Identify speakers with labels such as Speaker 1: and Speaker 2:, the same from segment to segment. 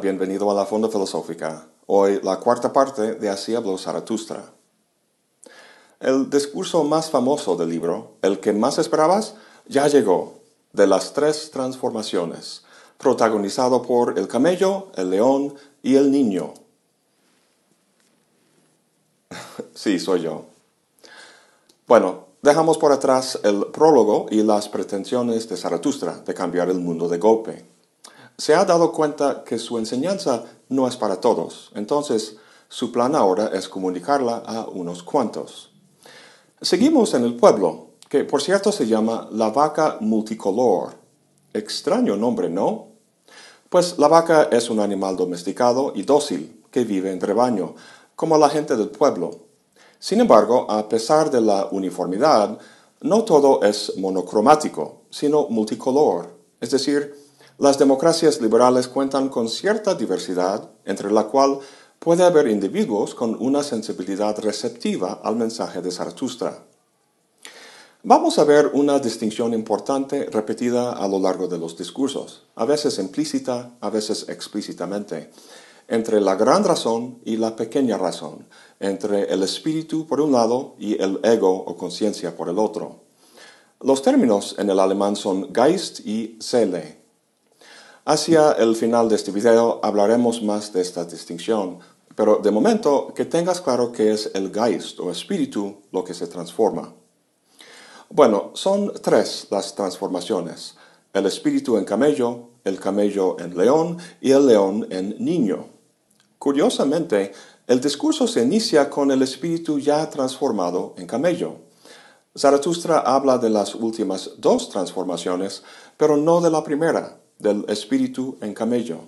Speaker 1: Bienvenido a la Fonda Filosófica. Hoy la cuarta parte de Así habló Zaratustra. El discurso más famoso del libro, el que más esperabas, ya llegó, de las tres transformaciones, protagonizado por el camello, el león y el niño. sí, soy yo. Bueno, dejamos por atrás el prólogo y las pretensiones de Zaratustra de cambiar el mundo de golpe. Se ha dado cuenta que su enseñanza no es para todos, entonces su plan ahora es comunicarla a unos cuantos. Seguimos en el pueblo, que por cierto se llama la vaca multicolor. Extraño nombre, ¿no? Pues la vaca es un animal domesticado y dócil que vive en rebaño, como la gente del pueblo. Sin embargo, a pesar de la uniformidad, no todo es monocromático, sino multicolor. Es decir, las democracias liberales cuentan con cierta diversidad, entre la cual puede haber individuos con una sensibilidad receptiva al mensaje de Zaratustra. Vamos a ver una distinción importante repetida a lo largo de los discursos, a veces implícita, a veces explícitamente, entre la gran razón y la pequeña razón, entre el espíritu por un lado y el ego o conciencia por el otro. Los términos en el alemán son Geist y Seele. Hacia el final de este video hablaremos más de esta distinción, pero de momento que tengas claro que es el Geist o espíritu lo que se transforma. Bueno, son tres las transformaciones. El espíritu en camello, el camello en león y el león en niño. Curiosamente, el discurso se inicia con el espíritu ya transformado en camello. Zaratustra habla de las últimas dos transformaciones, pero no de la primera, del espíritu en camello.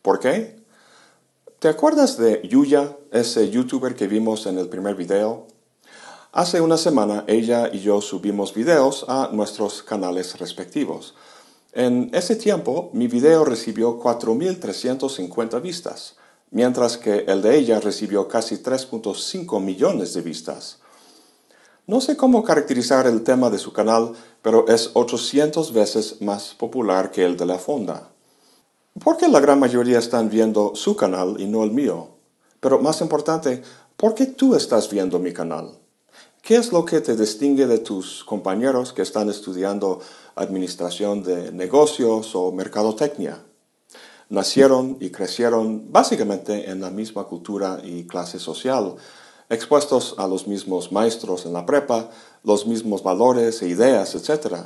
Speaker 1: ¿Por qué? ¿Te acuerdas de Yuya, ese youtuber que vimos en el primer video? Hace una semana ella y yo subimos videos a nuestros canales respectivos. En ese tiempo mi video recibió 4.350 vistas mientras que el de ella recibió casi 3.5 millones de vistas. No sé cómo caracterizar el tema de su canal, pero es 800 veces más popular que el de la fonda. ¿Por qué la gran mayoría están viendo su canal y no el mío? Pero más importante, ¿por qué tú estás viendo mi canal? ¿Qué es lo que te distingue de tus compañeros que están estudiando administración de negocios o mercadotecnia? nacieron y crecieron básicamente en la misma cultura y clase social, expuestos a los mismos maestros en la prepa, los mismos valores e ideas, etc.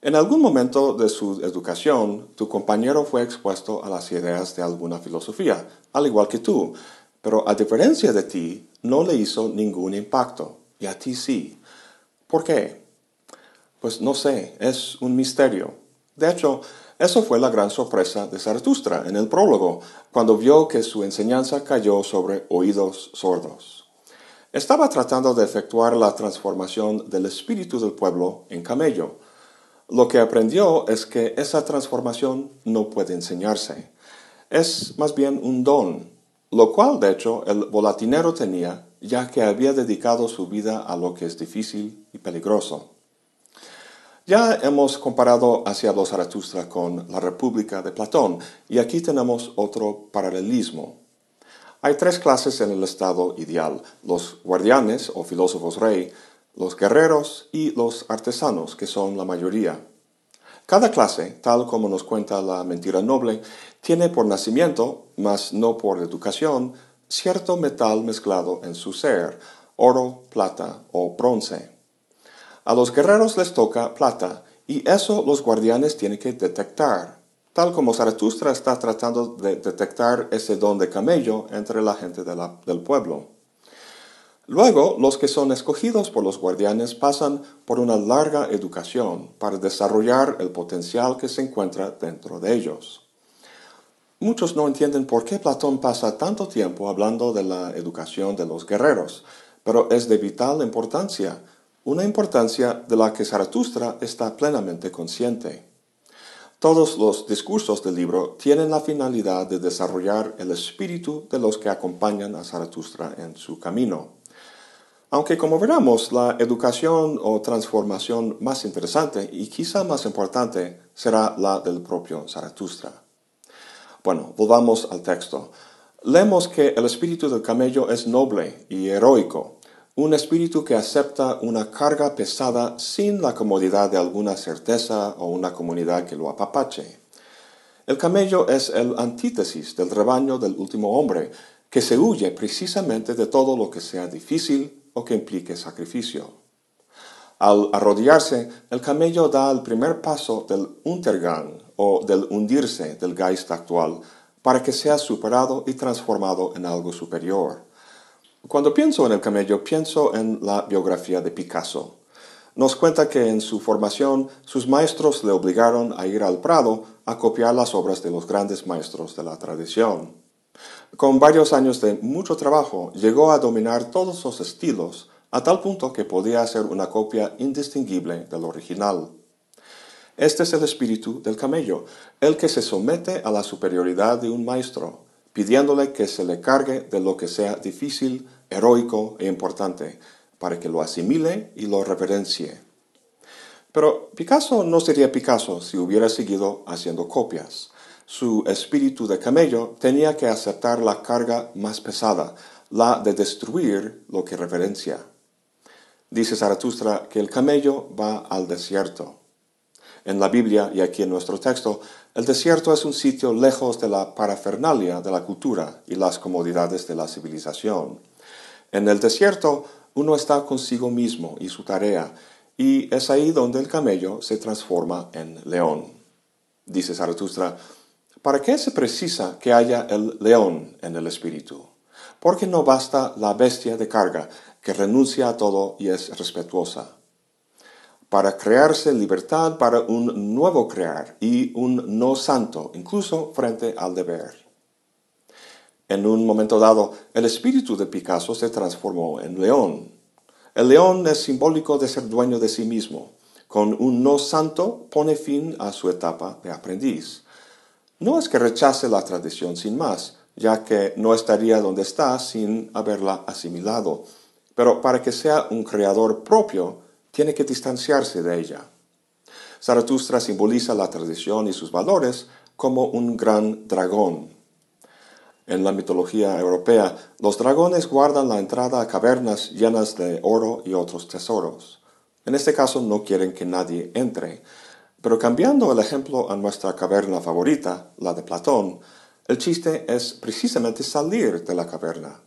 Speaker 1: En algún momento de su educación, tu compañero fue expuesto a las ideas de alguna filosofía, al igual que tú, pero a diferencia de ti, no le hizo ningún impacto, y a ti sí. ¿Por qué? Pues no sé, es un misterio. De hecho, eso fue la gran sorpresa de Zaratustra en el prólogo, cuando vio que su enseñanza cayó sobre oídos sordos. Estaba tratando de efectuar la transformación del espíritu del pueblo en camello. Lo que aprendió es que esa transformación no puede enseñarse. Es más bien un don, lo cual de hecho el volatinero tenía ya que había dedicado su vida a lo que es difícil y peligroso. Ya hemos comparado hacia los Zaratustra con la República de Platón y aquí tenemos otro paralelismo. Hay tres clases en el estado ideal, los guardianes o filósofos rey, los guerreros y los artesanos, que son la mayoría. Cada clase, tal como nos cuenta la mentira noble, tiene por nacimiento, mas no por educación, cierto metal mezclado en su ser, oro, plata o bronce. A los guerreros les toca plata, y eso los guardianes tienen que detectar, tal como Zaratustra está tratando de detectar ese don de camello entre la gente del pueblo. Luego, los que son escogidos por los guardianes pasan por una larga educación para desarrollar el potencial que se encuentra dentro de ellos. Muchos no entienden por qué Platón pasa tanto tiempo hablando de la educación de los guerreros, pero es de vital importancia una importancia de la que Zaratustra está plenamente consciente. Todos los discursos del libro tienen la finalidad de desarrollar el espíritu de los que acompañan a Zaratustra en su camino. Aunque como veremos, la educación o transformación más interesante y quizá más importante será la del propio Zaratustra. Bueno, volvamos al texto. Leemos que el espíritu del camello es noble y heroico, un espíritu que acepta una carga pesada sin la comodidad de alguna certeza o una comunidad que lo apapache. El camello es el antítesis del rebaño del último hombre, que se huye precisamente de todo lo que sea difícil o que implique sacrificio. Al arrodillarse, el camello da el primer paso del Untergang o del hundirse del Geist actual para que sea superado y transformado en algo superior. Cuando pienso en el camello, pienso en la biografía de Picasso. Nos cuenta que en su formación sus maestros le obligaron a ir al Prado a copiar las obras de los grandes maestros de la tradición. Con varios años de mucho trabajo, llegó a dominar todos los estilos, a tal punto que podía hacer una copia indistinguible del original. Este es el espíritu del camello, el que se somete a la superioridad de un maestro, pidiéndole que se le cargue de lo que sea difícil, heroico e importante, para que lo asimile y lo reverencie. Pero Picasso no sería Picasso si hubiera seguido haciendo copias. Su espíritu de camello tenía que aceptar la carga más pesada, la de destruir lo que reverencia. Dice Zaratustra que el camello va al desierto. En la Biblia y aquí en nuestro texto, el desierto es un sitio lejos de la parafernalia de la cultura y las comodidades de la civilización. En el desierto uno está consigo mismo y su tarea, y es ahí donde el camello se transforma en león. Dice Zaratustra, ¿para qué se precisa que haya el león en el espíritu? Porque no basta la bestia de carga, que renuncia a todo y es respetuosa para crearse libertad para un nuevo crear y un no santo, incluso frente al deber. En un momento dado, el espíritu de Picasso se transformó en león. El león es simbólico de ser dueño de sí mismo. Con un no santo pone fin a su etapa de aprendiz. No es que rechace la tradición sin más, ya que no estaría donde está sin haberla asimilado, pero para que sea un creador propio, tiene que distanciarse de ella. Zaratustra simboliza la tradición y sus valores como un gran dragón. En la mitología europea, los dragones guardan la entrada a cavernas llenas de oro y otros tesoros. En este caso no quieren que nadie entre, pero cambiando el ejemplo a nuestra caverna favorita, la de Platón, el chiste es precisamente salir de la caverna.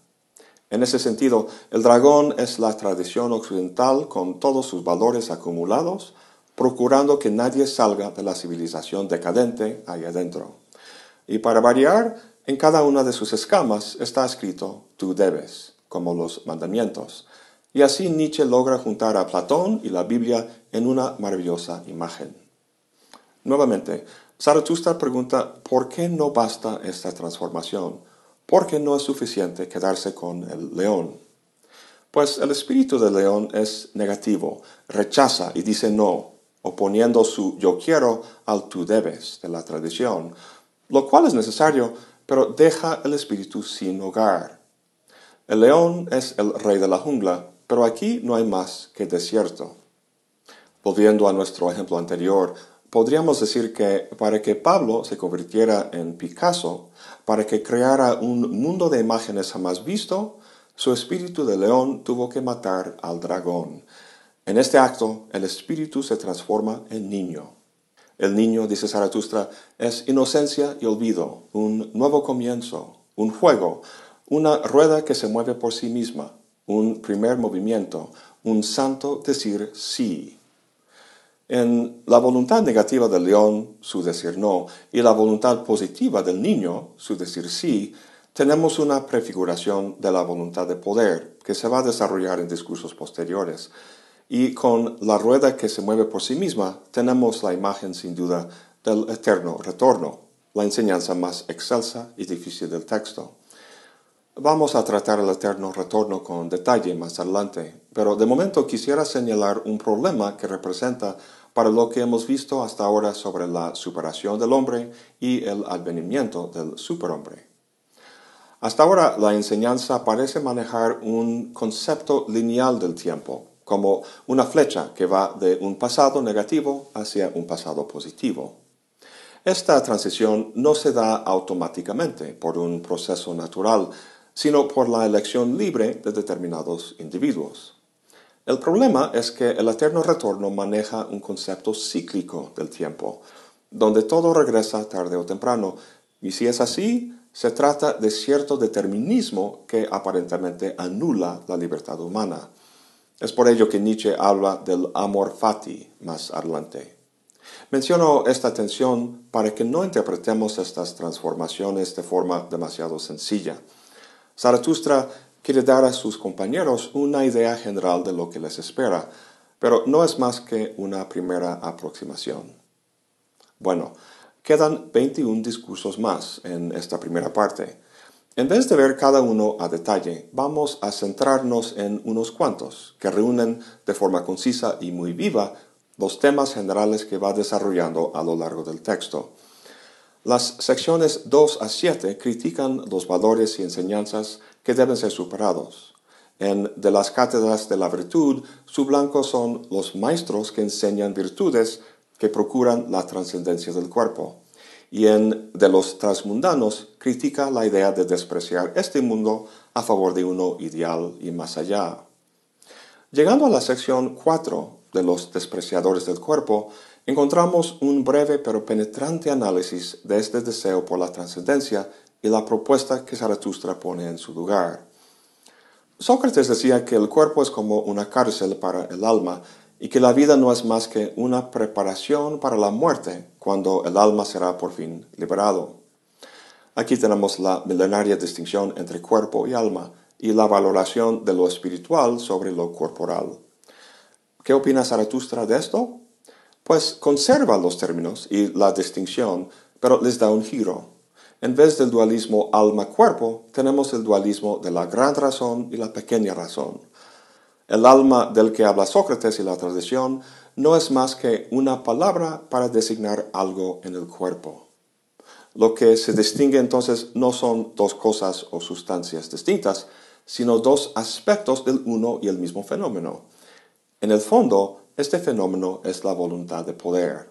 Speaker 1: En ese sentido, el dragón es la tradición occidental con todos sus valores acumulados, procurando que nadie salga de la civilización decadente ahí adentro. Y para variar, en cada una de sus escamas está escrito tú debes, como los mandamientos. Y así Nietzsche logra juntar a Platón y la Biblia en una maravillosa imagen. Nuevamente, Zaratustra pregunta por qué no basta esta transformación porque no es suficiente quedarse con el león. Pues el espíritu del león es negativo, rechaza y dice no, oponiendo su yo quiero al tú debes de la tradición, lo cual es necesario, pero deja el espíritu sin hogar. El león es el rey de la jungla, pero aquí no hay más que desierto. Volviendo a nuestro ejemplo anterior, podríamos decir que para que Pablo se convirtiera en Picasso, para que creara un mundo de imágenes jamás visto, su espíritu de león tuvo que matar al dragón. En este acto, el espíritu se transforma en niño. El niño, dice Zaratustra, es inocencia y olvido, un nuevo comienzo, un juego, una rueda que se mueve por sí misma, un primer movimiento, un santo decir sí. En la voluntad negativa del león, su decir no, y la voluntad positiva del niño, su decir sí, tenemos una prefiguración de la voluntad de poder que se va a desarrollar en discursos posteriores. Y con la rueda que se mueve por sí misma, tenemos la imagen sin duda del eterno retorno, la enseñanza más excelsa y difícil del texto. Vamos a tratar el eterno retorno con detalle más adelante, pero de momento quisiera señalar un problema que representa para lo que hemos visto hasta ahora sobre la superación del hombre y el advenimiento del superhombre. Hasta ahora la enseñanza parece manejar un concepto lineal del tiempo, como una flecha que va de un pasado negativo hacia un pasado positivo. Esta transición no se da automáticamente por un proceso natural, sino por la elección libre de determinados individuos. El problema es que el eterno retorno maneja un concepto cíclico del tiempo, donde todo regresa tarde o temprano, y si es así, se trata de cierto determinismo que aparentemente anula la libertad humana. Es por ello que Nietzsche habla del amor fati más adelante. Menciono esta tensión para que no interpretemos estas transformaciones de forma demasiado sencilla. Zaratustra quiere dar a sus compañeros una idea general de lo que les espera, pero no es más que una primera aproximación. Bueno, quedan 21 discursos más en esta primera parte. En vez de ver cada uno a detalle, vamos a centrarnos en unos cuantos que reúnen de forma concisa y muy viva los temas generales que va desarrollando a lo largo del texto. Las secciones 2 a 7 critican los valores y enseñanzas que deben ser superados. En De las cátedras de la virtud, su blanco son los maestros que enseñan virtudes que procuran la trascendencia del cuerpo. Y en De los transmundanos critica la idea de despreciar este mundo a favor de uno ideal y más allá. Llegando a la sección 4 de los despreciadores del cuerpo, encontramos un breve pero penetrante análisis de este deseo por la trascendencia y la propuesta que Zaratustra pone en su lugar. Sócrates decía que el cuerpo es como una cárcel para el alma y que la vida no es más que una preparación para la muerte cuando el alma será por fin liberado. Aquí tenemos la milenaria distinción entre cuerpo y alma y la valoración de lo espiritual sobre lo corporal. ¿Qué opina Zaratustra de esto? Pues conserva los términos y la distinción, pero les da un giro. En vez del dualismo alma-cuerpo, tenemos el dualismo de la gran razón y la pequeña razón. El alma del que habla Sócrates y la tradición no es más que una palabra para designar algo en el cuerpo. Lo que se distingue entonces no son dos cosas o sustancias distintas, sino dos aspectos del uno y el mismo fenómeno. En el fondo, este fenómeno es la voluntad de poder.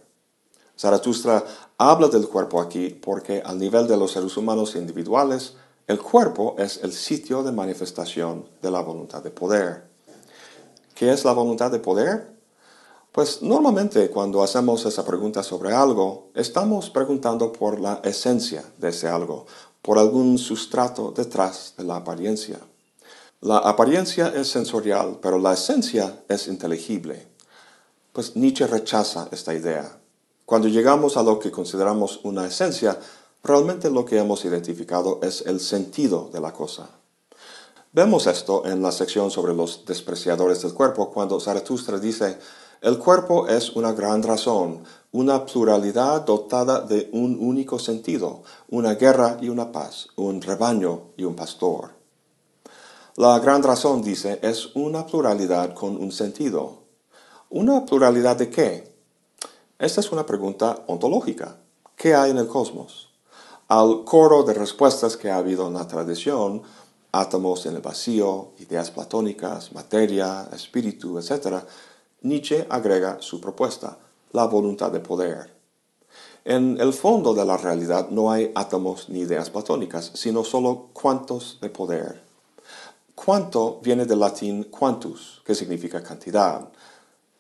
Speaker 1: Zaratustra habla del cuerpo aquí porque al nivel de los seres humanos individuales, el cuerpo es el sitio de manifestación de la voluntad de poder. ¿Qué es la voluntad de poder? Pues normalmente cuando hacemos esa pregunta sobre algo, estamos preguntando por la esencia de ese algo, por algún sustrato detrás de la apariencia. La apariencia es sensorial, pero la esencia es inteligible. Pues Nietzsche rechaza esta idea. Cuando llegamos a lo que consideramos una esencia, realmente lo que hemos identificado es el sentido de la cosa. Vemos esto en la sección sobre los despreciadores del cuerpo, cuando Zaratustra dice, el cuerpo es una gran razón, una pluralidad dotada de un único sentido, una guerra y una paz, un rebaño y un pastor. La gran razón, dice, es una pluralidad con un sentido. ¿Una pluralidad de qué? Esta es una pregunta ontológica. ¿Qué hay en el cosmos? Al coro de respuestas que ha habido en la tradición, átomos en el vacío, ideas platónicas, materia, espíritu, etc., Nietzsche agrega su propuesta, la voluntad de poder. En el fondo de la realidad no hay átomos ni ideas platónicas, sino solo cuantos de poder. Cuanto viene del latín quantus, que significa cantidad.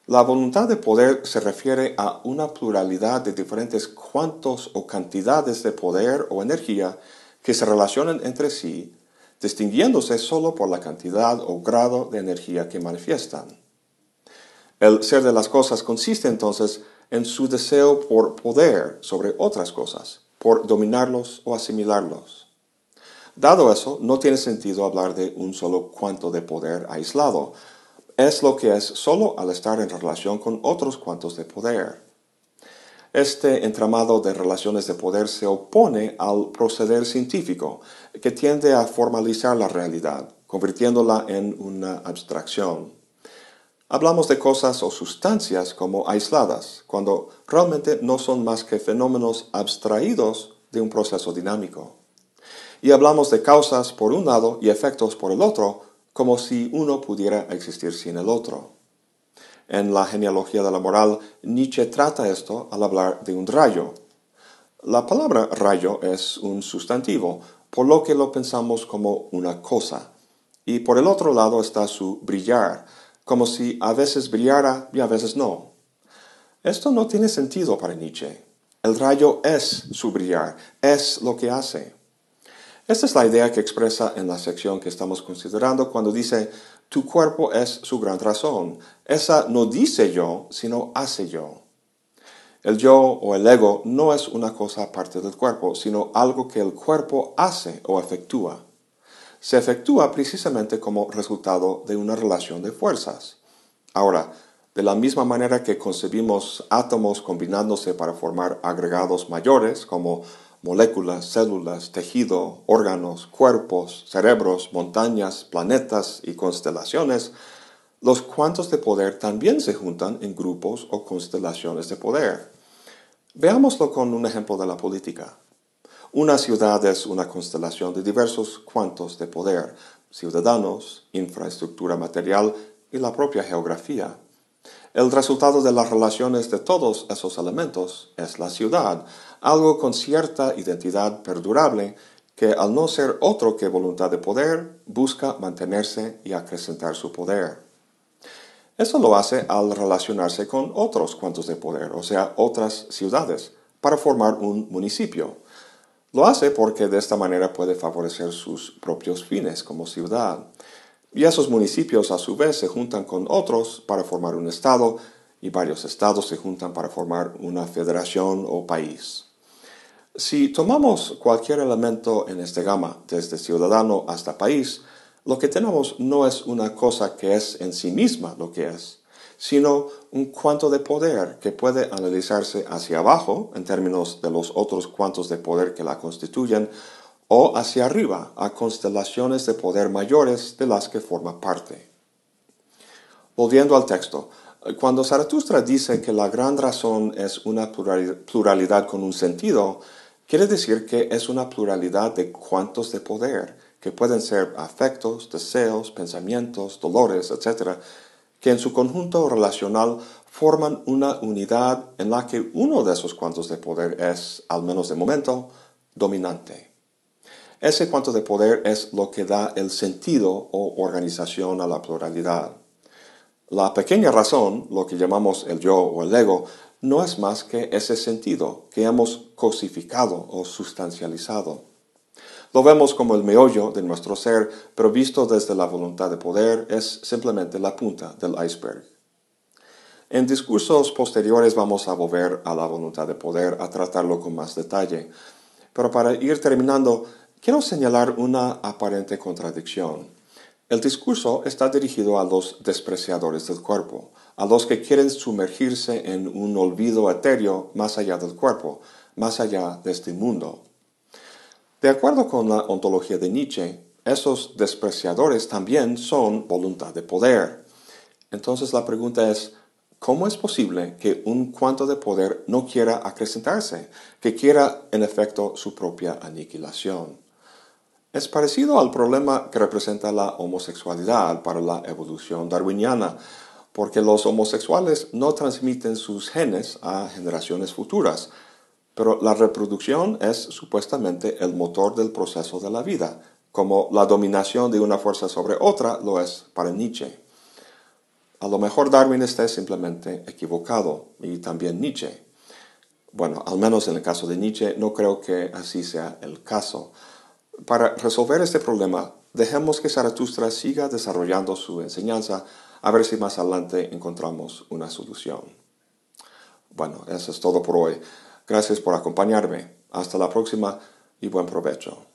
Speaker 1: La voluntad de poder se refiere a una pluralidad de diferentes cuantos o cantidades de poder o energía que se relacionan entre sí, distinguiéndose solo por la cantidad o grado de energía que manifiestan. El ser de las cosas consiste entonces en su deseo por poder sobre otras cosas, por dominarlos o asimilarlos. Dado eso, no tiene sentido hablar de un solo cuanto de poder aislado, es lo que es solo al estar en relación con otros cuantos de poder. Este entramado de relaciones de poder se opone al proceder científico, que tiende a formalizar la realidad, convirtiéndola en una abstracción. Hablamos de cosas o sustancias como aisladas, cuando realmente no son más que fenómenos abstraídos de un proceso dinámico. Y hablamos de causas por un lado y efectos por el otro, como si uno pudiera existir sin el otro. En la genealogía de la moral, Nietzsche trata esto al hablar de un rayo. La palabra rayo es un sustantivo, por lo que lo pensamos como una cosa. Y por el otro lado está su brillar, como si a veces brillara y a veces no. Esto no tiene sentido para Nietzsche. El rayo es su brillar, es lo que hace. Esta es la idea que expresa en la sección que estamos considerando cuando dice, tu cuerpo es su gran razón. Esa no dice yo, sino hace yo. El yo o el ego no es una cosa aparte del cuerpo, sino algo que el cuerpo hace o efectúa. Se efectúa precisamente como resultado de una relación de fuerzas. Ahora, de la misma manera que concebimos átomos combinándose para formar agregados mayores como moléculas, células, tejido, órganos, cuerpos, cerebros, montañas, planetas y constelaciones, los cuantos de poder también se juntan en grupos o constelaciones de poder. Veámoslo con un ejemplo de la política. Una ciudad es una constelación de diversos cuantos de poder, ciudadanos, infraestructura material y la propia geografía. El resultado de las relaciones de todos esos elementos es la ciudad, algo con cierta identidad perdurable que al no ser otro que voluntad de poder, busca mantenerse y acrecentar su poder. Eso lo hace al relacionarse con otros cuantos de poder, o sea, otras ciudades, para formar un municipio. Lo hace porque de esta manera puede favorecer sus propios fines como ciudad. Y esos municipios a su vez se juntan con otros para formar un estado y varios estados se juntan para formar una federación o país. Si tomamos cualquier elemento en este gama, desde ciudadano hasta país, lo que tenemos no es una cosa que es en sí misma lo que es, sino un cuanto de poder que puede analizarse hacia abajo en términos de los otros cuantos de poder que la constituyen o hacia arriba a constelaciones de poder mayores de las que forma parte. Volviendo al texto, cuando Zaratustra dice que la gran razón es una pluralidad con un sentido, quiere decir que es una pluralidad de cuantos de poder, que pueden ser afectos, deseos, pensamientos, dolores, etc., que en su conjunto relacional forman una unidad en la que uno de esos cuantos de poder es, al menos de momento, dominante. Ese cuanto de poder es lo que da el sentido o organización a la pluralidad. La pequeña razón, lo que llamamos el yo o el ego, no es más que ese sentido que hemos cosificado o sustancializado. Lo vemos como el meollo de nuestro ser, pero visto desde la voluntad de poder es simplemente la punta del iceberg. En discursos posteriores vamos a volver a la voluntad de poder, a tratarlo con más detalle. Pero para ir terminando, Quiero señalar una aparente contradicción. El discurso está dirigido a los despreciadores del cuerpo, a los que quieren sumergirse en un olvido etéreo más allá del cuerpo, más allá de este mundo. De acuerdo con la ontología de Nietzsche, esos despreciadores también son voluntad de poder. Entonces la pregunta es, ¿cómo es posible que un cuanto de poder no quiera acrecentarse, que quiera en efecto su propia aniquilación? Es parecido al problema que representa la homosexualidad para la evolución darwiniana, porque los homosexuales no transmiten sus genes a generaciones futuras, pero la reproducción es supuestamente el motor del proceso de la vida, como la dominación de una fuerza sobre otra lo es para Nietzsche. A lo mejor Darwin está simplemente equivocado, y también Nietzsche. Bueno, al menos en el caso de Nietzsche, no creo que así sea el caso. Para resolver este problema, dejemos que Zaratustra siga desarrollando su enseñanza a ver si más adelante encontramos una solución. Bueno, eso es todo por hoy. Gracias por acompañarme. Hasta la próxima y buen provecho.